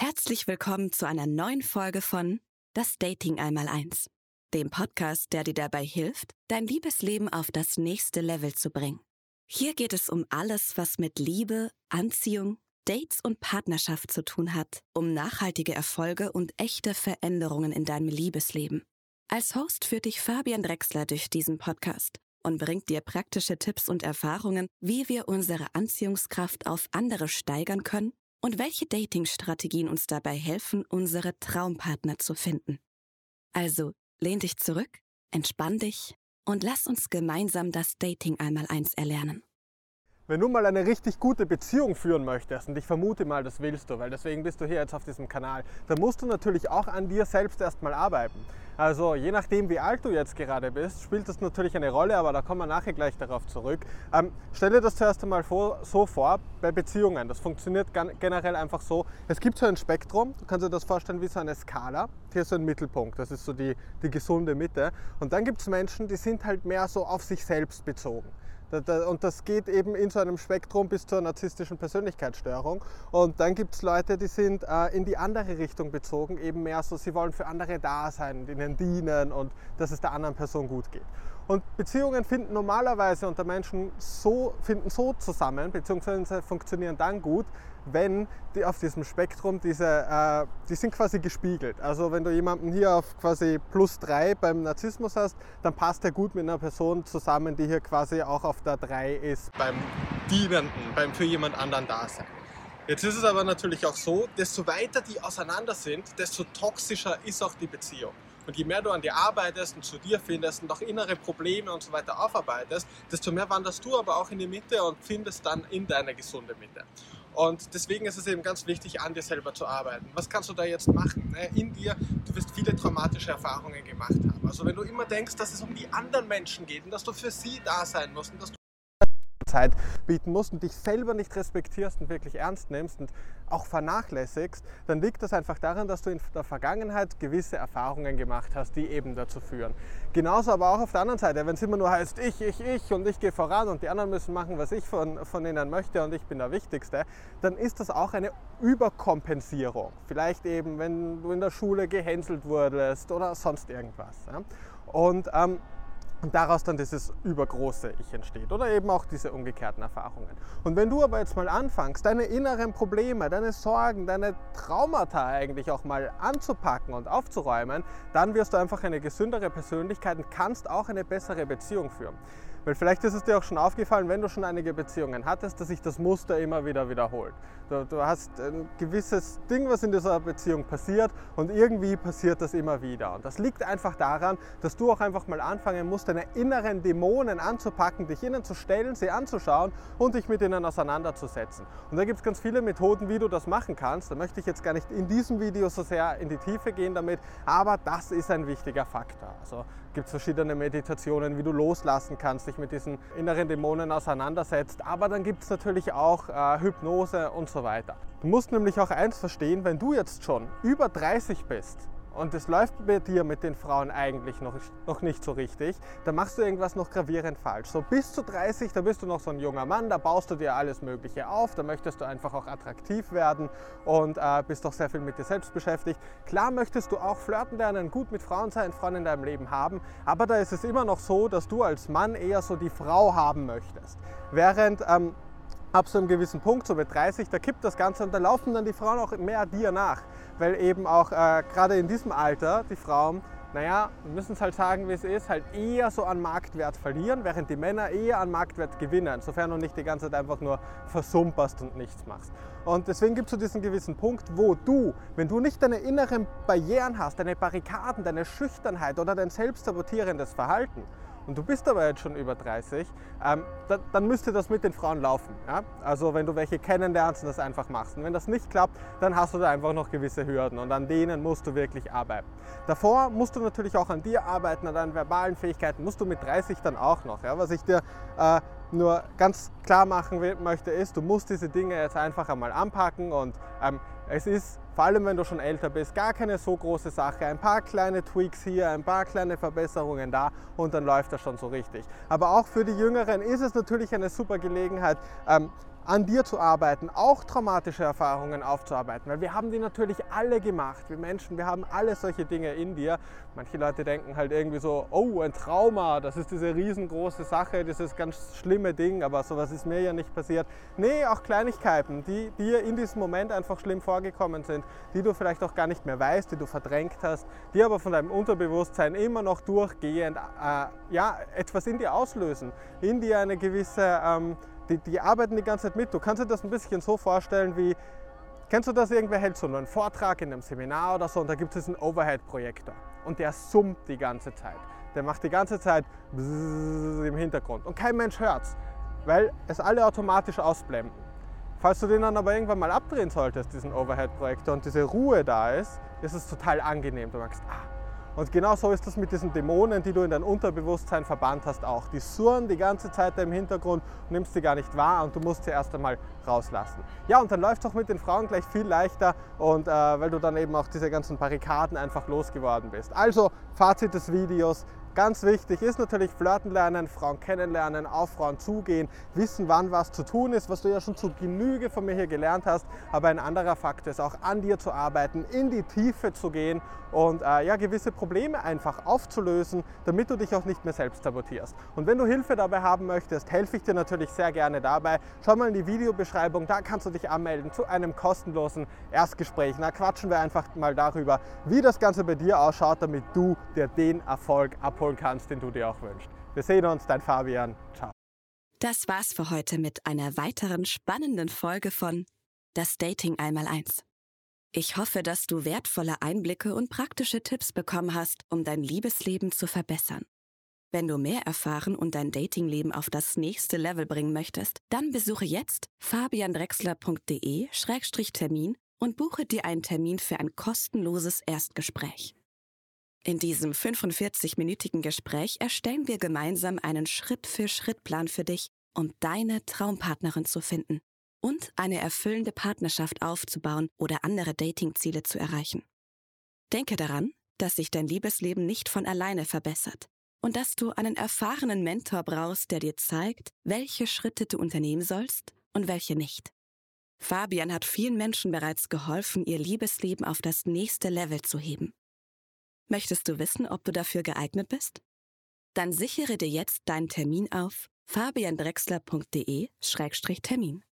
Herzlich willkommen zu einer neuen Folge von Das Dating einmal eins, dem Podcast, der dir dabei hilft, dein Liebesleben auf das nächste Level zu bringen. Hier geht es um alles, was mit Liebe, Anziehung, Dates und Partnerschaft zu tun hat, um nachhaltige Erfolge und echte Veränderungen in deinem Liebesleben. Als Host führt dich Fabian Drexler durch diesen Podcast und bringt dir praktische Tipps und Erfahrungen, wie wir unsere Anziehungskraft auf andere steigern können und welche Dating-Strategien uns dabei helfen, unsere Traumpartner zu finden. Also lehn dich zurück, entspann dich und lass uns gemeinsam das Dating einmal eins erlernen. Wenn du mal eine richtig gute Beziehung führen möchtest, und ich vermute mal, das willst du, weil deswegen bist du hier jetzt auf diesem Kanal, dann musst du natürlich auch an dir selbst erstmal arbeiten. Also je nachdem, wie alt du jetzt gerade bist, spielt das natürlich eine Rolle, aber da kommen wir nachher gleich darauf zurück. Ähm, stell dir das zuerst einmal vor, so vor bei Beziehungen. Das funktioniert generell einfach so. Es gibt so ein Spektrum, du kannst dir das vorstellen wie so eine Skala. Hier ist so ein Mittelpunkt, das ist so die, die gesunde Mitte. Und dann gibt es Menschen, die sind halt mehr so auf sich selbst bezogen. Und das geht eben in so einem Spektrum bis zur narzisstischen Persönlichkeitsstörung. Und dann gibt es Leute, die sind äh, in die andere Richtung bezogen, eben mehr so, sie wollen für andere da sein, ihnen dienen und dass es der anderen Person gut geht. Und Beziehungen finden normalerweise unter Menschen so, finden so zusammen, beziehungsweise funktionieren dann gut, wenn die auf diesem Spektrum diese, äh, die sind quasi gespiegelt. Also wenn du jemanden hier auf quasi plus drei beim Narzissmus hast, dann passt er gut mit einer Person zusammen, die hier quasi auch auf der drei ist beim Dienenden, beim für jemand anderen Dasein. Jetzt ist es aber natürlich auch so, desto weiter die auseinander sind, desto toxischer ist auch die Beziehung. Und je mehr du an dir arbeitest und zu dir findest und auch innere Probleme und so weiter aufarbeitest, desto mehr wanderst du aber auch in die Mitte und findest dann in deine gesunde Mitte. Und deswegen ist es eben ganz wichtig, an dir selber zu arbeiten. Was kannst du da jetzt machen? Ne? In dir, du wirst viele traumatische Erfahrungen gemacht haben. Also wenn du immer denkst, dass es um die anderen Menschen geht und dass du für sie da sein musst und dass du Zeit bieten musst und dich selber nicht respektierst und wirklich ernst nimmst und auch vernachlässigst, dann liegt das einfach daran, dass du in der Vergangenheit gewisse Erfahrungen gemacht hast, die eben dazu führen. Genauso aber auch auf der anderen Seite, wenn es immer nur heißt, ich, ich, ich und ich gehe voran und die anderen müssen machen, was ich von, von ihnen möchte und ich bin der Wichtigste, dann ist das auch eine Überkompensierung. Vielleicht eben, wenn du in der Schule gehänselt wurdest oder sonst irgendwas. Ja? Und ähm, und daraus dann dieses übergroße Ich entsteht oder eben auch diese umgekehrten Erfahrungen. Und wenn du aber jetzt mal anfängst, deine inneren Probleme, deine Sorgen, deine Traumata eigentlich auch mal anzupacken und aufzuräumen, dann wirst du einfach eine gesündere Persönlichkeit und kannst auch eine bessere Beziehung führen. Weil vielleicht ist es dir auch schon aufgefallen, wenn du schon einige Beziehungen hattest, dass sich das Muster immer wieder wiederholt. Du, du, hast ein gewisses Ding, was in dieser Beziehung passiert und irgendwie passiert das immer wieder. Und das liegt einfach daran, dass du auch einfach mal anfangen musst, deine inneren Dämonen anzupacken, dich ihnen zu stellen, sie anzuschauen und dich mit ihnen auseinanderzusetzen. Und da gibt es ganz viele Methoden, wie du das machen kannst. Da möchte ich jetzt gar nicht in diesem Video so sehr in die Tiefe gehen damit, aber das ist ein wichtiger Faktor. Also gibt es verschiedene Meditationen, wie du loslassen kannst, dich mit diesen inneren Dämonen auseinandersetzt. Aber dann gibt es natürlich auch äh, Hypnose und so weiter. Du musst nämlich auch eins verstehen, wenn du jetzt schon über 30 bist und es läuft bei dir mit den Frauen eigentlich noch, noch nicht so richtig, dann machst du irgendwas noch gravierend falsch. So bis zu 30, da bist du noch so ein junger Mann, da baust du dir alles Mögliche auf, da möchtest du einfach auch attraktiv werden und äh, bist doch sehr viel mit dir selbst beschäftigt. Klar möchtest du auch flirten lernen, gut mit Frauen sein, Frauen in deinem Leben haben, aber da ist es immer noch so, dass du als Mann eher so die Frau haben möchtest. Während ähm, ab so einem gewissen Punkt, so mit 30, da kippt das Ganze und da laufen dann die Frauen auch mehr dir nach weil eben auch äh, gerade in diesem Alter die Frauen, naja, müssen es halt sagen, wie es ist, halt eher so an Marktwert verlieren, während die Männer eher an Marktwert gewinnen, sofern du nicht die ganze Zeit einfach nur versumperst und nichts machst. Und deswegen gibt es so diesen gewissen Punkt, wo du, wenn du nicht deine inneren Barrieren hast, deine Barrikaden, deine Schüchternheit oder dein selbstsabotierendes Verhalten, und du bist aber jetzt schon über 30, ähm, da, dann müsste das mit den Frauen laufen. Ja? Also wenn du welche kennenlernst und das einfach machst. Und wenn das nicht klappt, dann hast du da einfach noch gewisse Hürden und an denen musst du wirklich arbeiten. Davor musst du natürlich auch an dir arbeiten, an deinen verbalen Fähigkeiten, musst du mit 30 dann auch noch. Ja? Was ich dir äh, nur ganz klar machen möchte, ist, du musst diese Dinge jetzt einfach einmal anpacken und ähm, es ist, vor allem wenn du schon älter bist, gar keine so große Sache. Ein paar kleine Tweaks hier, ein paar kleine Verbesserungen da und dann läuft das schon so richtig. Aber auch für die Jüngeren ist es natürlich eine super Gelegenheit, ähm, an dir zu arbeiten, auch traumatische Erfahrungen aufzuarbeiten, weil wir haben die natürlich alle gemacht. Wir Menschen, wir haben alle solche Dinge in dir. Manche Leute denken halt irgendwie so, oh, ein Trauma, das ist diese riesengroße Sache, dieses ganz schlimme Ding, aber sowas ist mir ja nicht passiert. Nee, auch Kleinigkeiten, die dir in diesem Moment einfach schlimm vorgekommen sind, die du vielleicht auch gar nicht mehr weißt, die du verdrängt hast, die aber von deinem Unterbewusstsein immer noch durchgehend äh, ja, etwas in dir auslösen, in dir eine gewisse ähm, die, die arbeiten die ganze Zeit mit. Du kannst dir das ein bisschen so vorstellen wie, kennst du das, irgendwer hält so einen Vortrag in einem Seminar oder so und da gibt es einen Overhead-Projektor und der summt die ganze Zeit. Der macht die ganze Zeit im Hintergrund und kein Mensch hört es, weil es alle automatisch ausblenden. Falls du den dann aber irgendwann mal abdrehen solltest, diesen Overhead-Projektor und diese Ruhe da ist, ist es total angenehm. Du merkst, ah, und genau so ist das mit diesen Dämonen, die du in dein Unterbewusstsein verbannt hast, auch. Die surren die ganze Zeit da im Hintergrund, nimmst sie gar nicht wahr und du musst sie erst einmal rauslassen. Ja, und dann läuft es auch mit den Frauen gleich viel leichter und äh, weil du dann eben auch diese ganzen Barrikaden einfach losgeworden bist. Also, Fazit des Videos, Ganz wichtig ist natürlich flirten lernen, Frauen kennenlernen, auf Frauen zugehen, wissen, wann was zu tun ist, was du ja schon zu Genüge von mir hier gelernt hast. Aber ein anderer Fakt ist auch an dir zu arbeiten, in die Tiefe zu gehen und äh, ja, gewisse Probleme einfach aufzulösen, damit du dich auch nicht mehr selbst sabotierst. Und wenn du Hilfe dabei haben möchtest, helfe ich dir natürlich sehr gerne dabei. Schau mal in die Videobeschreibung, da kannst du dich anmelden zu einem kostenlosen Erstgespräch. Da quatschen wir einfach mal darüber, wie das Ganze bei dir ausschaut, damit du dir den Erfolg abholst abholen kannst, den du dir auch wünschst. Wir sehen uns, dein Fabian. Ciao. Das war's für heute mit einer weiteren spannenden Folge von Das Dating einmal eins. Ich hoffe, dass du wertvolle Einblicke und praktische Tipps bekommen hast, um dein Liebesleben zu verbessern. Wenn du mehr erfahren und dein Datingleben auf das nächste Level bringen möchtest, dann besuche jetzt fabiandrexler.de-termin und buche dir einen Termin für ein kostenloses Erstgespräch. In diesem 45-minütigen Gespräch erstellen wir gemeinsam einen Schritt-für-Schritt-Plan für dich, um deine Traumpartnerin zu finden und eine erfüllende Partnerschaft aufzubauen oder andere Datingziele zu erreichen. Denke daran, dass sich dein Liebesleben nicht von alleine verbessert und dass du einen erfahrenen Mentor brauchst, der dir zeigt, welche Schritte du unternehmen sollst und welche nicht. Fabian hat vielen Menschen bereits geholfen, ihr Liebesleben auf das nächste Level zu heben. Möchtest du wissen, ob du dafür geeignet bist? Dann sichere dir jetzt deinen Termin auf fabiandrexler.de-termin.